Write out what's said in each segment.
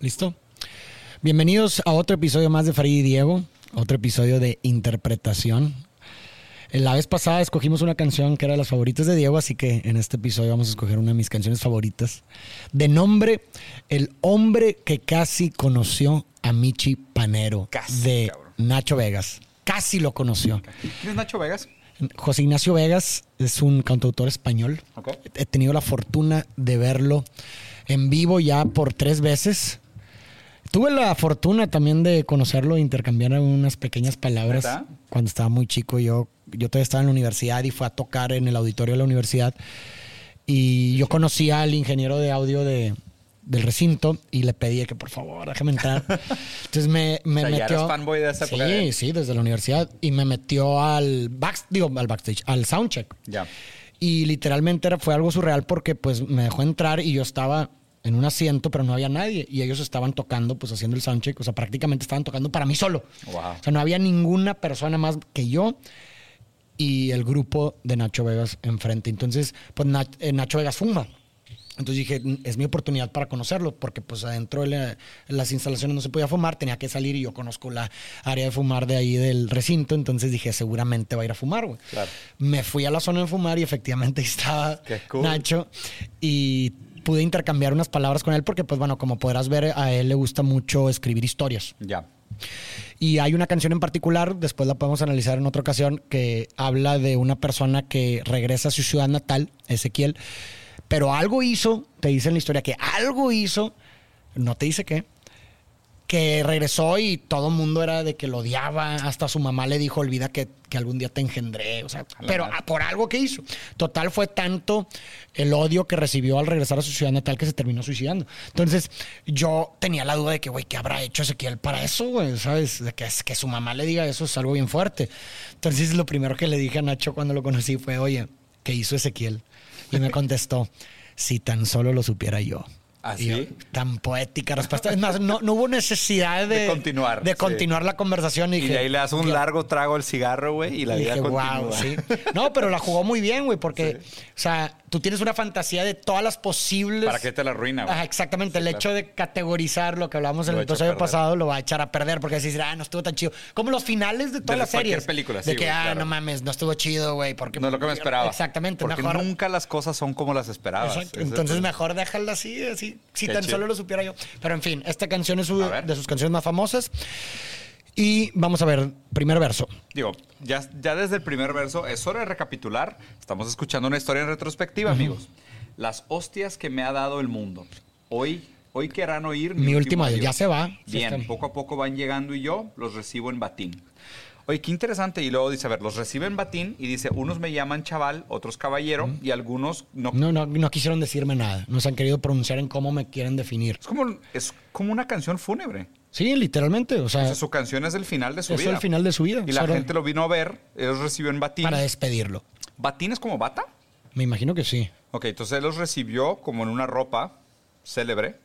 ¿Listo? Bienvenidos a otro episodio más de Farid y Diego, otro episodio de interpretación. La vez pasada escogimos una canción que era de las favoritas de Diego, así que en este episodio vamos a escoger una de mis canciones favoritas. De nombre, El hombre que casi conoció a Michi Panero, Casi, de cabrón. Nacho Vegas. Casi lo conoció. ¿Quién es Nacho Vegas? José Ignacio Vegas es un cantautor español. He tenido la fortuna de verlo en vivo ya por tres veces. Tuve la fortuna también de conocerlo e intercambiar unas pequeñas palabras ¿Neta? cuando estaba muy chico. Yo, yo todavía estaba en la universidad y fue a tocar en el auditorio de la universidad. Y yo conocí al ingeniero de audio de, del recinto y le pedí que por favor déjame entrar. Entonces me, me O sea, ya metió. eras fanboy de esa Sí, sí, desde la universidad. Y me metió al back, digo, al backstage, al soundcheck. Ya. Y literalmente era, fue algo surreal porque pues me dejó entrar y yo estaba en un asiento, pero no había nadie. Y ellos estaban tocando, pues haciendo el soundcheck. O sea, prácticamente estaban tocando para mí solo. Wow. O sea, no había ninguna persona más que yo y el grupo de Nacho Vegas enfrente. Entonces, pues eh, Nacho Vegas fuma. Entonces dije, es mi oportunidad para conocerlo, porque pues adentro de la- las instalaciones no se podía fumar, tenía que salir y yo conozco la área de fumar de ahí del recinto, entonces dije, seguramente va a ir a fumar, güey. Claro. Me fui a la zona de fumar y efectivamente ahí estaba cool. Nacho y pude intercambiar unas palabras con él porque pues bueno, como podrás ver, a él le gusta mucho escribir historias. Ya. Y hay una canción en particular, después la podemos analizar en otra ocasión, que habla de una persona que regresa a su ciudad natal, Ezequiel, pero algo hizo, te dice en la historia que algo hizo, no te dice qué, que regresó y todo el mundo era de que lo odiaba, hasta su mamá le dijo, olvida que, que algún día te engendré, o sea, pero por algo que hizo. Total fue tanto el odio que recibió al regresar a su ciudad natal que se terminó suicidando. Entonces yo tenía la duda de que, güey, ¿qué habrá hecho Ezequiel para eso, güey? ¿Sabes? De que, que su mamá le diga eso es algo bien fuerte. Entonces lo primero que le dije a Nacho cuando lo conocí fue, oye, ¿qué hizo Ezequiel? Y me contestó, si tan solo lo supiera yo. ¿Ah, Y yo, sí? tan poética respuesta. Es más, no, no hubo necesidad de, De continuar, De sí. continuar la conversación. Y, Y dije, de ahí le das un largo trago al cigarro, güey, y la Y vida dije, continúa. wow, sí. No, pero la jugó muy bien, güey, porque, o sea, tú tienes una fantasía de todas las posibles. ¿Para qué te la arruina, güey? Ajá, exactamente. el claro. hecho de categorizar lo que hablamos en Lo el episodio pasado lo va a echar a perder porque decís, ah, no estuvo tan chido. Como los finales de todas las cualquier series. película, de sí, que, güey, ah, claro. no mames, no estuvo chido, güey. Porque No es lo que me esperaba. Exactamente. Porque mejor. nunca las cosas son como las esperabas. Exacto. Entonces es- mejor déjala así, así. Si Qué tan chido. solo lo supiera yo. Pero en fin, esta canción es su- de sus canciones más famosas. Y vamos a ver, primer verso. Digo, ya, ya desde el primer verso es hora de recapitular. Estamos escuchando una historia en retrospectiva, amigos. Las hostias que me ha dado el mundo. Hoy, hoy querrán oír Mi último adiós. Ya se va. Bien, poco a poco van llegando y yo los recibo en batín. Oye, qué interesante. Y luego dice, a ver, los recibe en batín y dice, unos me llaman chaval, otros caballero y algunos no. No, no, no quisieron decirme nada. No se han querido pronunciar en cómo me quieren definir. Es, como, es como una canción fúnebre. Sí, literalmente. O sea, O sea, su canción es el final de su es vida. el final de su vida. Y la gente lo vino a ver, ellos recibió en batín. Para despedirlo. ¿Batín es como bata? Me imagino que sí. Ok, entonces él los recibió como en una ropa célebre.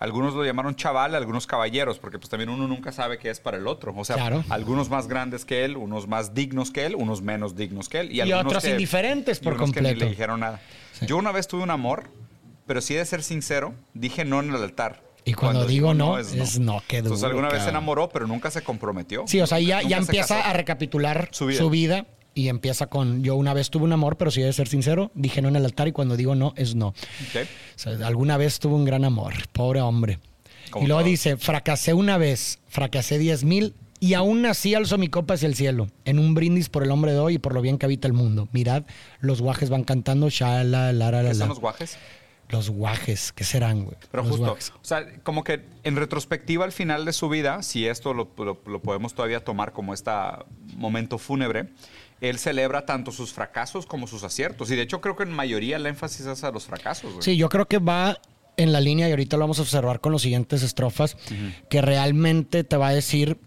Algunos lo llamaron chaval, algunos caballeros, porque pues también uno nunca sabe qué es para el otro. O sea, Claro. algunos más grandes que él, unos más dignos que él, unos menos dignos que él. Y algunos otros que- indiferentes y por unos que ni completo. le dijeron nada. Yo una vez tuve un amor, pero sí he de ser sincero, dije no en el altar. Y cuando digo no, es no, qué Entonces duro, alguna vez se enamoró, pero nunca se comprometió. Sí, o sea, ya, ya empieza a recapitular Su su vida. y empieza con yo una vez tuve un amor, pero si he de ser sincero, dije no en el altar y cuando digo no es no. Ok. O sea, alguna vez tuve un gran amor, pobre hombre. Y luego dice, fracasé una vez, fracasé diez mil y aún así alzo mi copa hacia el cielo, en un brindis por el hombre de hoy y por lo bien que habita el mundo. Mirad, los guajes van cantando, la, la, la, ¿Qué son los guajes? Los guajes, ¿qué serán, güey? Pero Los justo, guajes. o sea, como que en retrospectiva al final de su vida, si esto lo, lo- lo podemos todavía tomar como este momento fúnebre, él celebra tanto sus fracasos como sus aciertos. Y de hecho creo que en mayoría el énfasis es a los fracasos. güey. Sí, yo creo que va en la línea, y ahorita lo vamos a observar con las siguientes estrofas, que realmente te va a decir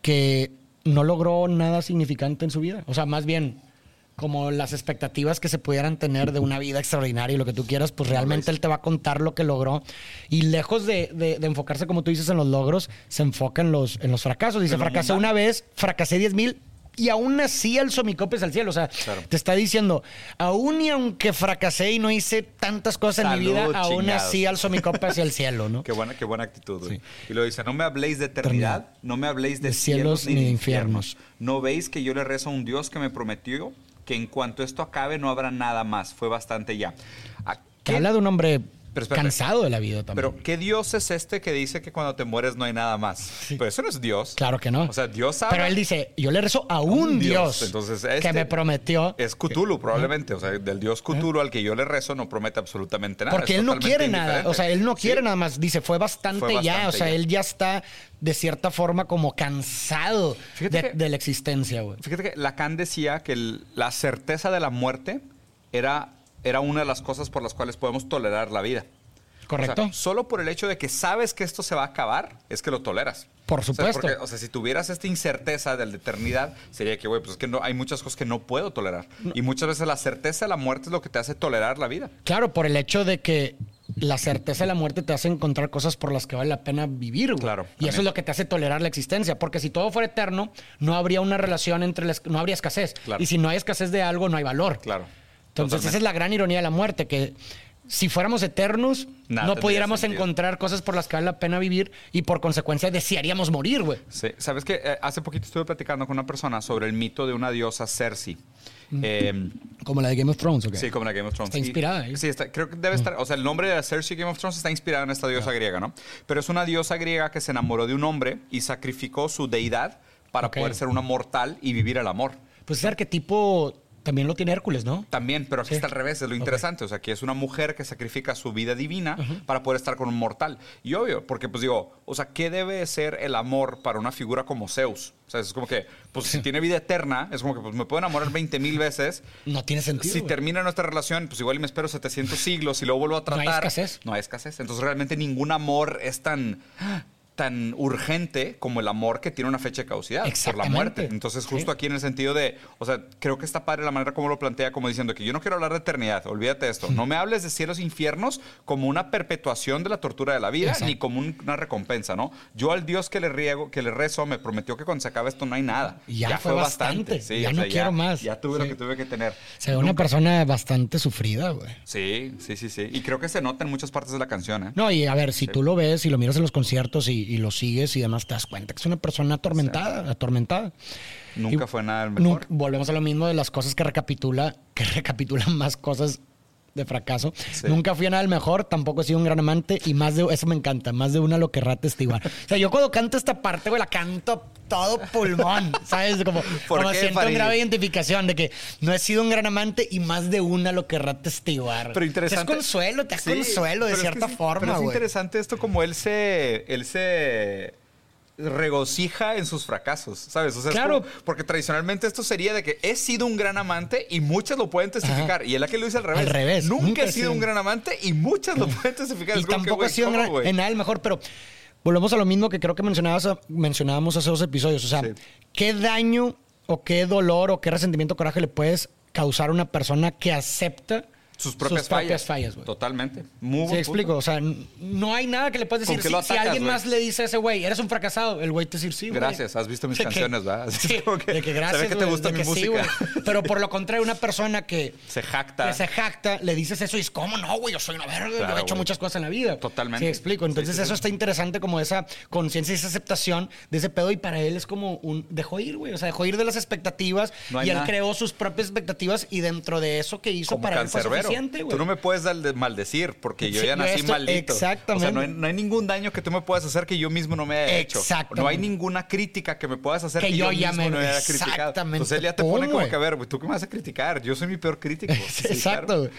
que no logró nada significante en su vida. O sea, más bien, como las expectativas que se pudieran tener de una vida extraordinaria y lo que tú quieras, pues realmente él te va a contar lo que logró. Y lejos de, de- de enfocarse, como tú dices, en los logros, se enfoca en los, en los fracasos. Dice, fracasé una vez, fracasé 10 mil Y aún así alzo mi copes al cielo. O sea, Claro. te está diciendo, aún y aunque fracasé y no hice tantas cosas en mi Salud, vida, aún así alzo mi copa hacia el cielo, ¿no? Qué buena, qué buena actitud, güey. Y lo dice, no me habléis de eternidad, no me habléis de, De cielos cielos, ni de de infiernos. infiernos. No veis que yo le rezo a un Dios que me prometió que en cuanto esto acabe no habrá nada más. Fue bastante ya. ¿A Que habla de un hombre Pero espérate. cansado de la vida también. Pero, ¿qué Dios es este que dice que cuando te mueres no hay nada más? Pero eso no es Dios. claro que no. O sea, Dios habla. Pero él dice, yo le rezo a un Dios, Entonces, que este me prometió. Es Cthulhu, probablemente. O sea, del Dios Cthulhu al que yo le rezo no promete absolutamente nada. Porque Es él no quiere nada. O sea, él no Sí. quiere nada más. Dice, fue bastante, Fue ya. O sea, ya. él ya está de cierta forma como cansado de, que- de la existencia, güey. Fíjate que Lacan decía que el- la certeza de la muerte era, era una de las cosas por las cuales podemos tolerar la vida. ¿Correcto? O sea, solo por el hecho de que sabes que esto se va a acabar, es que lo toleras. Por O sea, supuesto. porque, o sea, si tuvieras esta incerteza de la eternidad, sería que, güey, pues es que no, hay muchas cosas que no puedo tolerar. Y muchas veces la certeza de la muerte es lo que te hace tolerar la vida. Claro, por el hecho de que la certeza de la muerte te hace encontrar cosas por las que vale la pena vivir, güey. Claro, Y eso es lo que te hace tolerar la existencia. Porque si todo fuera eterno, no habría una relación entre las... No habría escasez. Claro. Y si no hay escasez de algo, no hay valor. Claro. Entonces, esa es la gran ironía de la muerte, que si fuéramos eternos, Nada no pudiéramos sentido. encontrar cosas por las que vale la pena vivir y por consecuencia desearíamos morir, güey. Sí, sabes que eh, hace poquito estuve platicando con una persona sobre el mito de una diosa Cersei. Eh, Como la de Game of Thrones, ¿ok? Sí, como la Game of Thrones. Está inspirada, ¿eh? Sí, está- creo que debe estar. O sea, el nombre de Cersei Game of Thrones está inspirado en esta diosa griega, ¿no? Pero es una diosa griega que se enamoró de un hombre y sacrificó su deidad para Ok. poder ser una mortal y vivir el amor. Pues ese arquetipo también lo tiene Hércules, ¿no? También, pero aquí Sí. está al revés, es lo interesante. O sea, que es una mujer que sacrifica su vida divina para poder estar con un mortal. Y obvio, porque pues digo, o sea, ¿qué debe ser el amor para una figura como Zeus? O sea, es como que, pues si tiene vida eterna, es como que pues me puedo enamorar 20 mil veces. No tiene sentido. Si termina nuestra relación, pues igual me espero 700 siglos y luego vuelvo a No hay tratar. escasez. No hay escasez. Entonces realmente ningún amor es tan tan urgente como el amor que tiene una fecha de caducidad por la muerte. Entonces, justo Sí. aquí en el sentido de, o sea, creo que está padre la manera como lo plantea, como diciendo que yo no quiero hablar de eternidad, olvídate de esto. No me hables de cielos e infiernos como una perpetuación de la tortura de la vida, Exacto. ni como un- una recompensa, ¿no? Yo al Dios que le riego, que le rezo, me prometió que cuando se acabe esto no hay nada. Ya fue bastante. Ya no quiero más. Ya tuve lo Sí. que tuve que tener. Se ve una persona bastante sufrida, güey. Sí, sí, sí, sí. Y creo que se nota en muchas partes de la canción, ¿eh? No, y a ver, si tú lo ves y lo miras en los conciertos y, y lo sigues y demás, te das cuenta que es una persona atormentada, atormentada. Nunca Y fue nada el nunca- mejor. volvemos a lo mismo de las cosas que recapitula, que recapitulan más cosas de fracaso. Sí. Nunca fui a nada el mejor, tampoco he sido un gran amante y más de eso me encanta, más de una lo querrá testiguar. O sea, yo cuando canto esta parte, güey, la canto todo pulmón, ¿sabes? Como, ¿Por como qué, siento Farid? un grave identificación de que no he sido un gran amante y más de una lo querrá testiguar. Pero interesante. Te das consuelo, te das Sí, consuelo de pero es que cierta sí, forma, Pero es interesante esto como él se, él se regocija en sus fracasos, ¿sabes? O sea, Claro. como- porque tradicionalmente esto sería de que he sido un gran amante y muchas lo pueden testificar. Y él aquí lo dice al revés. Al revés, Nunca, nunca he sido un gran amante y muchas lo pueden testificar. Y Es que, tampoco ha sido en, ¿cómo, gran- en nada el mejor, pero volvemos a lo mismo que creo que mencionabas, mencionábamos hace dos episodios. O sea, Sí. ¿qué daño o qué dolor o qué resentimiento coraje le puedes causar a una persona que acepta Sus propias, fallas. fallas, güey? Totalmente. Muy Sí, explico. punto. O sea, no hay nada que le puedas ¿Con decir. Si, si alguien más le dice a ese güey, eres un fracasado, el güey te dice sí, güey. Gracias, has visto mis De que- canciones, ¿verdad? Así Sí, como que de que gracias, que te gusta mi sí, música. güey. Pero por lo contrario, una persona que Se jacta. que se jacta, le dices eso y es como no, güey, yo soy una verga, yo Claro, he hecho muchas cosas en la vida. Totalmente. Sí, explico. Entonces Sí, sí, eso sí. está interesante como esa conciencia y esa aceptación de ese pedo y para él es como un dejó ir, güey, o sea, dejó ir de las expectativas No y él nada. creó sus propias expectativas y dentro de eso que hizo como para él güey. Tú no me puedes maldecir porque yo Sí, ya nací maldito. exactamente. O sea, no hay, no hay ningún daño que tú me puedas hacer que yo mismo no me haya hecho. Exactamente. No hay ninguna crítica que me puedas hacer Que que, yo yo, ya mismo me- no me haya criticado. exactamente. Entonces él ya te Pum, pone como que, a ver, güey, ¿tú qué me vas a criticar? Yo soy mi peor crítico. Sí, Exacto. claro.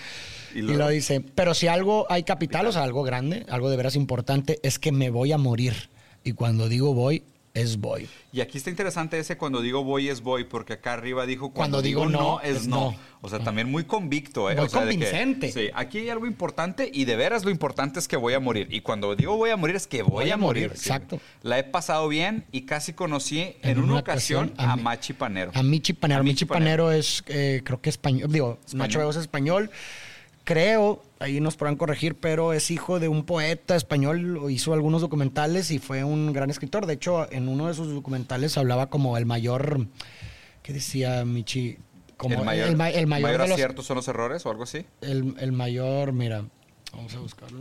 Y Y, luego- lo dice, pero si algo hay capital, o sea, algo grande, algo de veras importante, es que me voy a morir. Y cuando digo voy, es voy. Y aquí está interesante ese cuando digo voy es voy, porque acá arriba dijo cuando, Cuando digo, digo no, no, es, es no. no. O sea, también muy convicto, ¿eh? Muy O sea, de que- convincente. sí, aquí hay algo importante y de veras lo importante es que voy a morir. Y cuando digo voy a morir es que voy, a morir. sí. exacto. La he pasado bien y casi conocí en, una, ocasión, a, Machi Panero. A Michi Panero. Michi Panero es, eh, creo que español. Digo, Español. Nacho es español. Creo, ahí nos podrán corregir, pero es hijo de un poeta español. Hizo algunos documentales y fue un gran escritor. De hecho, en uno de sus documentales hablaba como el mayor ¿Qué decía Michi? Como el mayor, el ma- el mayor de los- acierto son los errores o algo así. el, el mayor, mira, vamos a buscarlo.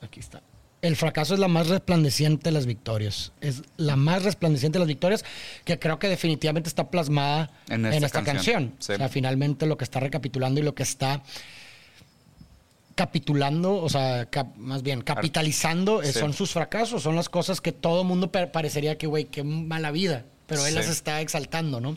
Aquí está. El fracaso es la más resplandeciente de las victorias. Es la más resplandeciente de las victorias que creo que definitivamente está plasmada En en esta canción, canción. sí. O sea, finalmente lo que está recapitulando y lo que está capitulando, o sea, cap- más bien capitalizando eh, Sí. son sus fracasos, son las cosas que todo mundo pa- parecería que, güey, qué mala vida, pero él Sí. las está exaltando, ¿no?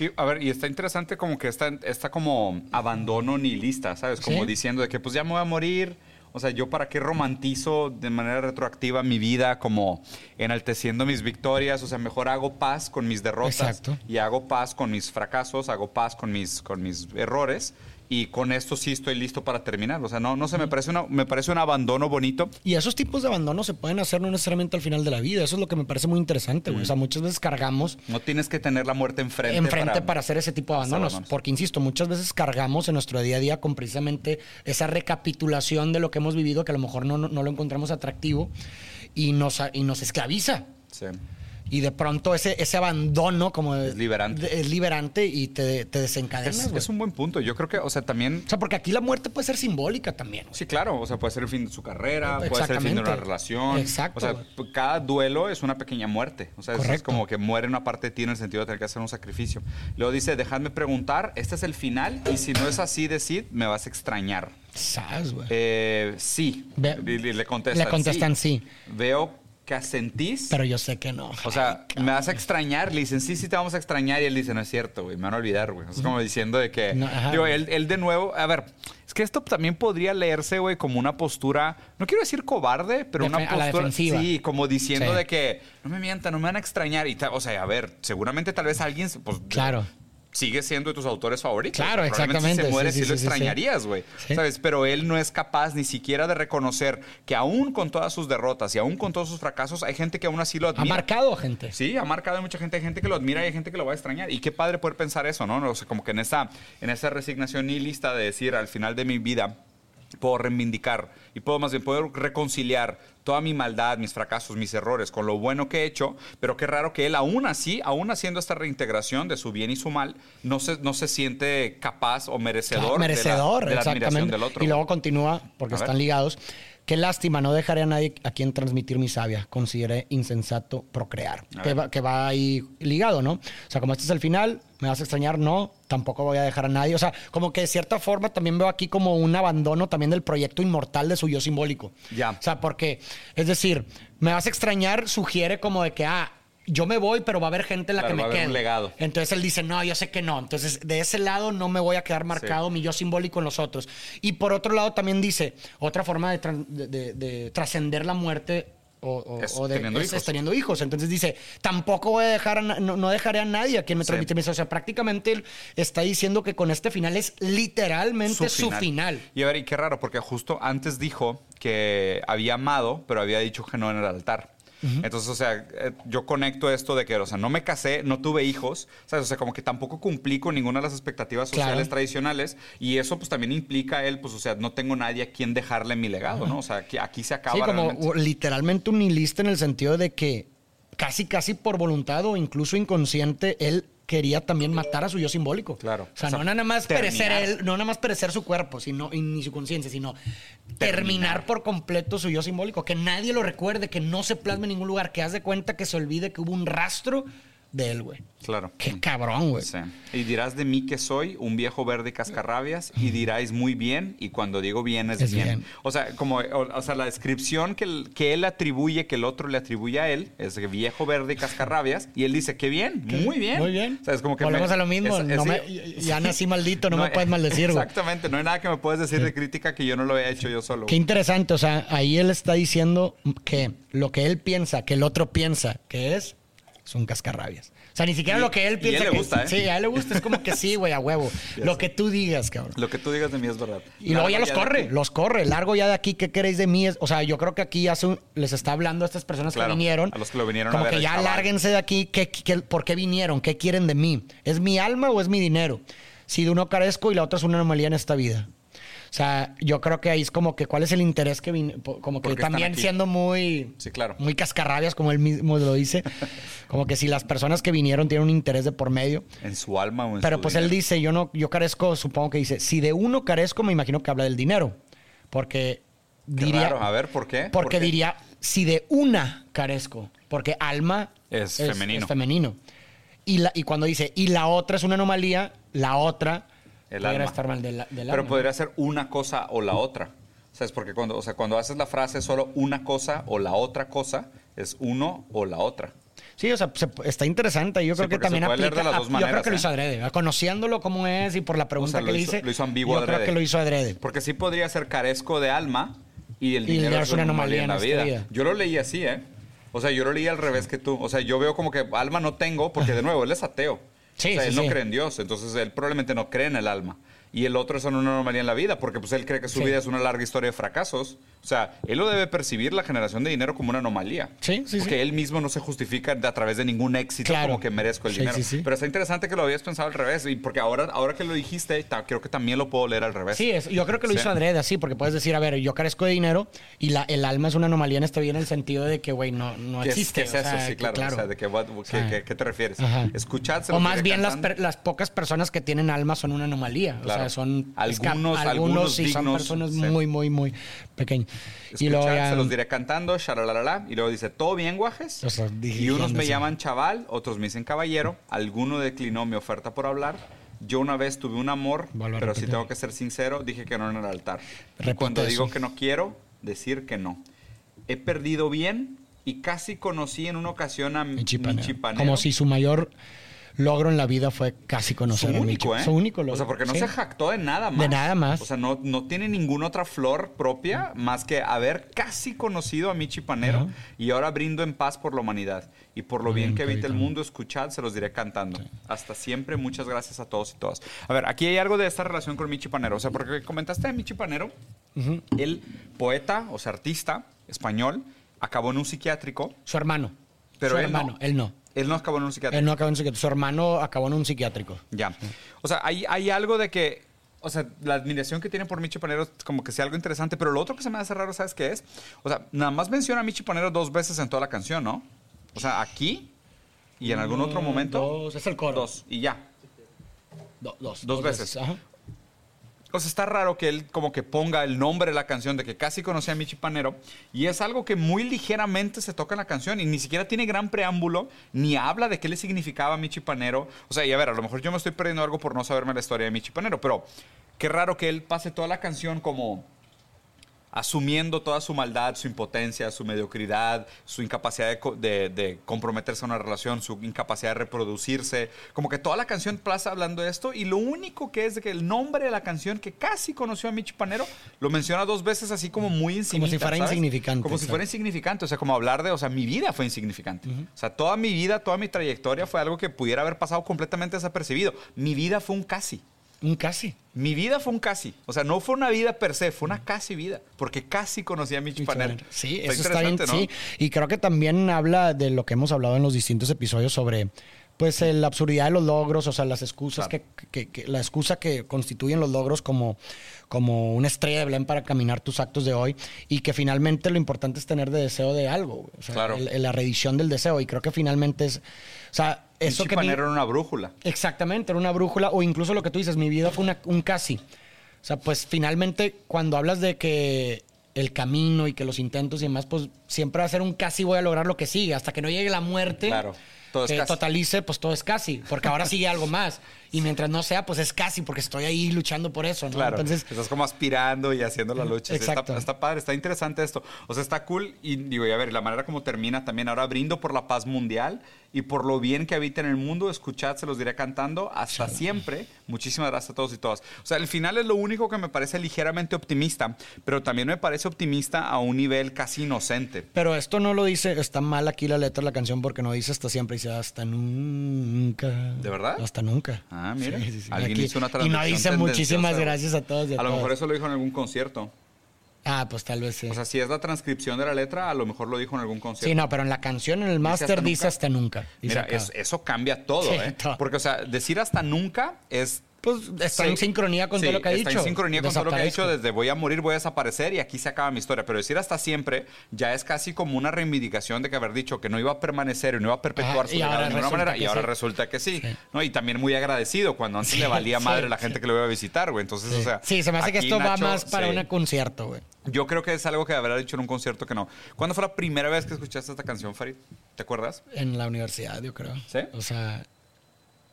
Y, a ver, y está interesante como que está, está como abandono nihilista, ¿sabes? Como Sí. diciendo de que pues ya me voy a morir. O sea, yo para qué romantizo de manera retroactiva mi vida como enalteciendo mis victorias. O sea, mejor hago paz con mis derrotas Exacto. y hago paz con mis fracasos, hago paz con mis, con mis errores. Y con esto sí estoy listo para terminar. O sea, no, no sé, me parece, una, me parece un abandono bonito. Y esos tipos de abandono se pueden hacer no necesariamente al final de la vida. Eso es lo que me parece muy interesante, güey. O sea, muchas veces cargamos No tienes que tener la muerte enfrente. enfrente para, hacer ese tipo de abandonos. abandonos. Porque, insisto, muchas veces cargamos en nuestro día a día con precisamente esa recapitulación de lo que hemos vivido que a lo mejor no, no, no lo encontramos atractivo y nos, y nos esclaviza. Sí. Y de pronto ese, ese abandono como Es liberante. es liberante y te, te desencadenas, Es, es un buen punto. Yo creo que, o sea, también O sea, porque aquí la muerte puede ser simbólica también. güey. Sí, claro. O sea, puede ser el fin de su carrera, puede ser el fin de una relación. Exacto, O sea, p- cada duelo es una pequeña muerte. O sea, es como que muere una parte de ti en el sentido de tener que hacer un sacrificio. Luego dice, dejadme preguntar, este es el final y si no es así, decid, me vas a extrañar. ¿Sabes, güey? Eh, sí. Ve- le contestan, le contestan sí. Veo que asentís. Pero yo sé que no. O sea, me vas a extrañar. Le dicen, sí, sí, te vamos a extrañar. Y él dice, no es cierto, güey, me van a olvidar, güey. Es como diciendo de que. No, ajá. digo, él, él de nuevo. A ver, es que esto también podría leerse, güey, como una postura. No quiero decir cobarde, pero una Defe- a la postura. defensiva. Sí, como diciendo Sí. de que no me mientan, no me van a extrañar. Y o sea, a ver, seguramente tal vez alguien, pues. Claro. Sigue siendo de tus autores favoritos. Claro, exactamente. Si se muere, Sí, sí, sí, lo sí, extrañarías, güey. ¿Sabes? Pero él no es capaz ni siquiera de reconocer que aún con todas sus derrotas y aún con todos sus fracasos, hay gente que aún así lo Ha admira. marcado gente. Sí, ha marcado a mucha gente, hay gente que lo admira y hay gente que lo va a extrañar. Y qué padre poder pensar eso, ¿no? O sea, como que en esa, en esa resignación nihilista de decir al final de mi vida puedo reivindicar y puedo más bien poder reconciliar toda mi maldad, mis fracasos, mis errores con lo bueno que he hecho, pero qué raro que él aún así, aún haciendo esta reintegración de su bien y su mal, no se, no se siente capaz o merecedor, Claro, merecedor, de la, de la admiración del otro. Y luego continúa, porque están ligados. Qué lástima, no dejaré a nadie a quien transmitir mi savia. Consideré insensato procrear. Que va, que va ahí ligado, ¿no? O sea, como este es el final, ¿me vas a extrañar? No, tampoco voy a dejar a nadie. O sea, como que de cierta forma también veo aquí como un abandono también del proyecto inmortal de su yo simbólico. Ya. O sea, porque, es decir, me vas a extrañar sugiere como de que, ah, yo me voy, pero va a haber gente en la Claro, que me quede. legado. Entonces él dice, no, yo sé que no. Entonces, de ese lado no me voy a quedar marcado mi yo simbólico en los otros. Y por otro lado también dice, otra forma de, tran- de- de- de trascender la muerte o, o- Es o de, teniendo es- hijos. es teniendo hijos. Entonces dice, tampoco voy a dejar, a no, no dejaré a nadie a quien me Sí. transmite mis. O sea, prácticamente él está diciendo que con este final es literalmente su final. Y a ver, y qué raro, porque justo antes dijo que había amado, pero había dicho que no en el altar. Entonces, o sea, eh, yo conecto esto de que, o sea, no me casé, no tuve hijos, ¿sabes? O sea, como que tampoco cumplí con ninguna de las expectativas sociales Claro. tradicionales y eso pues también implica él, pues, o sea, no tengo nadie a quien dejarle mi legado, ¿no? O sea, aquí, aquí se acaba Sí, como realmente. literalmente un nihilista en el sentido de que casi, casi por voluntad o incluso inconsciente, él quería también matar a su yo simbólico. Claro. O sea, O sea, no nada más terminar. perecer él, no nada más perecer su cuerpo, sino, y ni su conciencia, sino terminar. por completo su yo simbólico. Que nadie lo recuerde, que no se plasme en ningún lugar, que haz de cuenta que se olvide que hubo un rastro de él, güey. Claro. Qué cabrón, güey. Sí. Y dirás de mí que soy un viejo verde cascarrabias y diráis muy bien y cuando digo bien es, Es bien. bien. O sea, como o, o sea, la descripción que, el- que él atribuye, que el otro le atribuye a él, es viejo verde cascarrabias y él dice que bien, muy bien. Muy bien. O sea, es como que Volvemos me- a lo mismo. es- es- no sí. me- ya nací maldito, no, No, me puedes maldecir, güey. Exactamente, no hay nada que me puedes decir de crítica que yo no lo haya hecho yo solo. Qué interesante, o sea, ahí él está diciendo que lo que él piensa, que el otro piensa que es, es un cascarrabias. O sea, ni siquiera Y- lo que él y a él piensa le que gusta, es. ¿eh? Sí, a él le gusta, es como que sí, güey, a huevo. Ya lo sé. que tú digas, cabrón. Lo que tú digas de mí es verdad. Y luego ya los corre, los corre, largo ya de aquí, ¿qué queréis de mí? O sea, yo creo que aquí un- les está hablando a estas personas Claro, que vinieron. a los que lo vinieron a Como ver que ya lárguense de aquí, ¿qué, qué- por qué vinieron? ¿Qué quieren de mí? ¿Es mi alma o es mi dinero? Si de uno carezco y la otra es una anomalía en esta vida. O sea, yo creo que ahí es como que cuál es el interés que vin- po- como que ¿Por qué están también siendo muy Sí, claro. muy cascarrabias como él mismo lo dice, como que si las personas que vinieron tienen un interés de por medio. En su alma o en Pero su pues él dice, yo no yo carezco, supongo que dice, si de uno carezco, me imagino que habla del dinero, porque diría raro. A ver, ¿por qué? ¿Por porque qué? diría si de una carezco, porque alma Es femenino. femenino. Y, la, y cuando dice, y la otra es una anomalía, la otra El alma. estar mal del, del Pero alma. podría ser una cosa o la otra. O sea, es porque cuando, o sea, cuando haces la frase solo una cosa o la otra cosa, es uno o la otra. Sí, o sea, se- está interesante. Yo Sí, creo que también puede leer aplica. de las a- dos yo creo maneras, que lo ¿eh? hizo adrede. Conociéndolo como es y por la pregunta lo que le hizo- hice. lo hizo ambiguo Yo creo adrede. que lo hizo adrede. Porque sí podría ser carezco de alma y el Y el dinero es una anomalía en la vida. vida. Yo lo leí así, ¿eh? O sea, yo lo leí al revés que tú. O sea, yo veo como que alma no tengo, porque de nuevo, él es ateo. Sí, o sea, sí, él no sí. cree en Dios, entonces él probablemente no cree en el alma. Y el otro es una anomalía en la vida, porque pues él cree que su Sí. vida es una larga historia de fracasos. O sea, él lo debe percibir la generación de dinero como una anomalía. Sí, sí, Porque sí. él mismo no se justifica de- a través de ningún éxito Claro. como que merezco el Sí, dinero. sí, sí. Pero está interesante que lo habías pensado al revés, y porque ahora, ahora que lo dijiste, creo que también lo puedo leer al revés. Sí, es- yo creo que lo hizo adrede así, porque puedes decir, a ver, yo carezco de dinero y la, el alma es una anomalía en este vida en el sentido de que, güey, no, no ¿Qué es, existe. qué es o eso? sea, sí, que claro. O sea, ¿de qué, what- qué- sea, te refieres? Ajá. Escuchad, se O más bien las, per- las pocas personas que tienen alma son una anomalía. O Claro. son Algunos- algunos sí son dignos, personas sí. muy, muy, muy pequeñas. Y luego ya- se los diré cantando, y luego dice, ¿todo bien, guajes? O sea, y unos me llaman chaval, otros me dicen caballero, alguno declinó mi oferta por hablar. Yo una vez tuve un amor, pero si tengo que ser sincero, dije que no en el altar. Repite cuando eso. digo que no quiero, decir que no. He perdido bien y casi conocí en una ocasión a mi chipanero. Como si su mayor logro en la vida fue casi su conocer a mi único, ¿eh? Su único logro. O sea, porque no sí. se jactó de nada más. De nada más. O sea, no, no tiene ninguna otra flor propia más que haber casi conocido a mi chipanero Ajá. y ahora brindo en paz por la humanidad y por lo bien bien, que habita el mundo. Escuchad, se los diré cantando. Hasta siempre, muchas gracias a todos y todas. A ver, aquí hay algo de esta relación con mi chipanero. O sea, porque comentaste de mi chipanero, el poeta, o sea, artista español, acabó en un psiquiátrico. Su hermano. Pero su él no. hermano, él no. Él no acabó en un psiquiátrico. Él no acabó en un psiquiátrico. Su hermano acabó en un psiquiátrico. Ya. O sea, hay, hay algo de que. O sea, la admiración que tiene por Michi Panero es como que sea algo interesante, pero lo otro que se me hace raro, ¿sabes qué es? O sea, nada más menciona a Michi Panero dos veces en toda la canción, ¿no? O sea, aquí y en algún otro Uno, momento. Dos, es el coro. Dos, y ya. Do- dos. Dos veces. Ajá. O está raro que él como que ponga el nombre de la canción de que casi conocía a Michi Panero y es algo que muy ligeramente se toca en la canción y ni siquiera tiene gran preámbulo ni habla de qué le significaba a Michi Panero. O sea, y a ver, a lo mejor yo me estoy perdiendo algo por no saberme la historia de Michi Panero, pero qué raro que él pase toda la canción como asumiendo toda su maldad, su impotencia, su mediocridad, su incapacidad de, co- de- de comprometerse a una relación, su incapacidad de reproducirse. Como que toda la canción pasa hablando de esto y lo único que es de que el nombre de la canción que casi conoció a Michi Panero lo menciona dos veces así como muy insignificante. si fuera insignificante, Como si fuera insignificante. O sea, como hablar de, o sea, mi vida fue insignificante. O sea, toda mi vida, toda mi trayectoria fue algo que pudiera haber pasado completamente desapercibido. Mi vida fue un casi. Un casi. Mi vida fue un casi. O sea, no fue una vida per se, fue una casi vida. Porque casi conocí a Michi Panero. Sí, Está eso está bien. ¿no? Sí, y creo que también habla de lo que hemos hablado en los distintos episodios sobre pues eh, la absurdidad de los logros, o sea, las excusas Claro. que, que- que- la excusa que constituyen los logros como, como una estrella de Belén para caminar tus actos de hoy y que finalmente lo importante es tener de deseo de algo, o sea, Claro. el- el- la reedición del deseo y creo que finalmente es, o sea, eso que mi- era una brújula. Exactamente, era una brújula o incluso lo que tú dices, mi vida fue una- un casi. O sea, pues finalmente cuando hablas de que el camino y que los intentos y demás, pues siempre va a ser un casi voy a lograr lo que sigue, hasta que no llegue la muerte. Claro, que totalice, pues todo es casi, porque ahora sigue algo más. Y mientras no sea, pues es casi, porque estoy ahí luchando por eso, ¿no? Claro. Entonces, Estás como aspirando y haciendo la lucha. Sí, Está, Exacto. está padre, está interesante esto. O sea, está cool. Y digo, y a ver, la manera como termina también. Ahora brindo por la paz mundial y por lo bien que habita en el mundo. Escuchad, se los diré cantando. Hasta siempre. Muchísimas gracias a todos y todas. O sea, el final es lo único que me parece ligeramente optimista, pero también me parece optimista a un nivel casi inocente. pero esto no lo dice, está mal aquí la letra de la canción porque no dice hasta siempre, dice hasta nunca. ¿De verdad? Hasta nunca. Ah, mira. Sí, sí, sí. Alguien Aquí- hizo una Y traducción no dice muchísimas gracias a todos. y A lo mejor eso lo dijo en algún concierto. Ah, pues tal vez sí. O sea, si es la transcripción de la letra, a lo mejor lo dijo en algún concierto. sí, no, pero en la canción, en el máster dice hasta nunca. Dice Mira, es- eso cambia todo, ¿eh? todo. Porque, o sea, decir hasta nunca es pues está en Sí. sincronía con Sí, todo lo que ha está dicho. en sincronía con todo lo que ha dicho desde voy a morir, voy a desaparecer y aquí se acaba mi historia. Pero decir hasta siempre ya es casi como una reivindicación de que haber dicho que no iba a permanecer y no iba a perpetuar Ajá, su legado de ninguna manera y ahora sí. resulta que sí. ¿no? Y también muy agradecido cuando antes le valía madre la gente que lo iba a visitar, güey. Entonces, o sea. sí, se me hace que esto va Nacho- más para un concierto, güey. Yo creo que es algo que habrá dicho en un concierto que no. ¿Cuándo fue la primera vez que escuchaste esta canción, Farid? ¿Te acuerdas? En la universidad, yo creo. ¿Sí? O sea,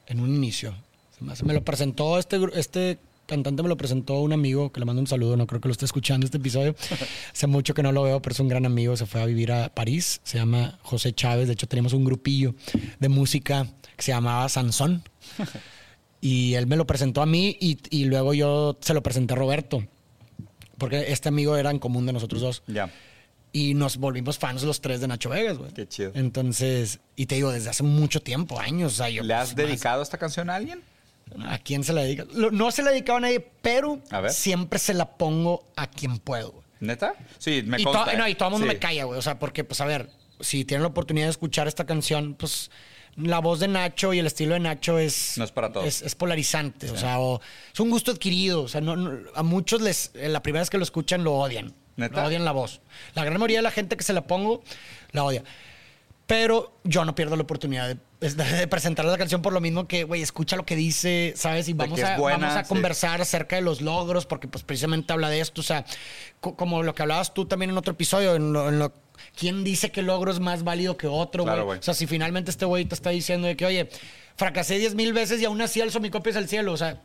en un inicio. Me, lo presentó este, este cantante, me lo presentó un amigo que le mando un saludo. No creo que lo esté escuchando este episodio. Hace mucho que no lo veo, pero es un gran amigo. Se fue a vivir a París. Se llama José Chávez. De hecho, teníamos un grupillo de música que se llamaba Sansón. Y él me lo presentó a mí y, y luego yo se lo presenté a Roberto. Porque este amigo era en común de nosotros dos. Ya. Y nos volvimos fans los tres de Nacho Vegas, güey. Qué chido. Entonces, y te digo, desde hace mucho tiempo, años. O sea, yo, ¿Le has pues, dedicado esta canción a alguien? ¿A quién se la dedica? No se la dedicaba a nadie, pero A siempre se la pongo a quien puedo. güey. ¿Neta? Sí, me y, consta. to- ¿eh? no, y todo el mundo Sí. me calla, güey. O sea, porque, pues, a ver, si tienen la oportunidad de escuchar esta canción, pues la voz de Nacho y el estilo de Nacho es. No es para todos. Es, es polarizante. O sea, o- es un gusto adquirido. O sea, no, no- a muchos les. eh, La primera vez que lo escuchan lo odian. ¿Neta? Lo odian la voz. La gran mayoría de la gente que se la pongo la odia. Pero yo no pierdo la oportunidad de, de presentar la canción por lo mismo que, güey, escucha lo que dice, ¿sabes? Y vamos, es a, buena, vamos a sí. conversar acerca de los logros, porque pues precisamente habla de esto. O sea, co- como lo que hablabas tú también en otro episodio, en lo, en lo- ¿quién dice que el logro es más válido que otro, güey? Claro, o sea, si finalmente este güey te está diciendo de que, oye, fracasé diez mil veces y aún así alzo mi copia al cielo, o sea...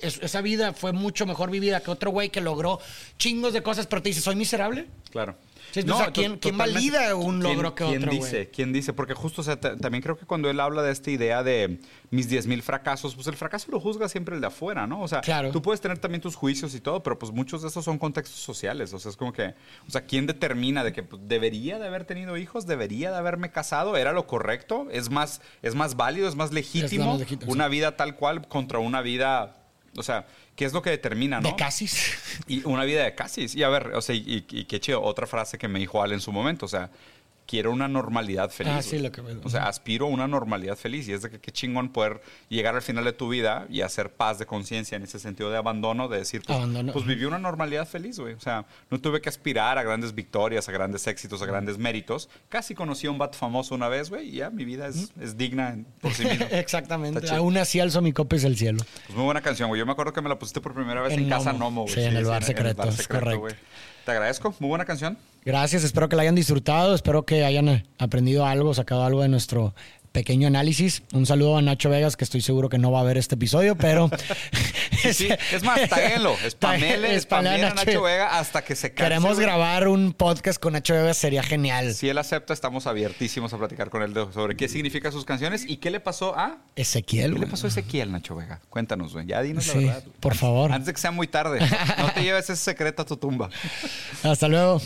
es- esa vida fue mucho mejor vivida que otro güey que logró chingos de cosas, pero te dice, ¿soy miserable? Claro. Sí, o sea, ¿quién- quién valida un ¿Quién- logro que ¿quién otro, dice? güey? ¿Quién dice? Porque justo, o sea, ta- también creo que cuando él habla de esta idea de mis 10 mil fracasos, pues el fracaso lo juzga siempre el de afuera, ¿no? O sea, Claro. tú puedes tener también tus juicios y todo, pero pues muchos de esos son contextos sociales. O sea, es como que, o sea, ¿quién determina de que pues, debería de haber tenido hijos? ¿Debería de haberme casado? ¿Era lo correcto? ¿Es más, es más válido? ¿Es más legítimo? más legítimo, una vida tal cual contra una vida... O sea, ¿qué es lo que determina, no? De casis. Y una vida de casis. Y a ver, o sea, y, y qué chido, otra frase que me dijo Al en su momento, o sea, quiero una normalidad feliz. Ah, sí, lo que me- O sea, aspiro a una normalidad feliz. Y es de que qué chingón poder llegar al final de tu vida y hacer paz de conciencia en ese sentido de abandono, de decir, pues, Abandono. pues viví una normalidad feliz, güey. O sea, no tuve que aspirar a grandes victorias, a grandes éxitos, a grandes méritos. Casi conocí a un vato famoso una vez, güey, y ya mi vida es, es digna por sí misma. Exactamente. Aún así alzo mi copia al cielo. Pues muy buena canción, güey. Yo me acuerdo que me la pusiste por primera vez en, En Casa Nomo. Güey. Sí, en el bar secreto, es correcto. güey. Te agradezco. Muy buena canción. Gracias, espero que la hayan disfrutado, espero que hayan eh, aprendido algo, sacado algo de nuestro pequeño análisis. Un saludo a Nacho Vegas, que estoy seguro que no va a ver este episodio, pero... Sí, es más, taguenlo. Spamele, spamele a Nacho Vega hasta que se canse. Queremos güey. grabar un podcast con Nacho Vegas, sería genial. Si él acepta, estamos abiertísimos a platicar con él sobre qué significan sus canciones y qué le pasó a... Ezequiel. ¿Qué le pasó a Ezequiel, Nacho Vega? Cuéntanos, güey. Ya dinos Sí, la verdad. por favor. Antes de que sea muy tarde. No te lleves ese secreto a tu tumba. Hasta luego.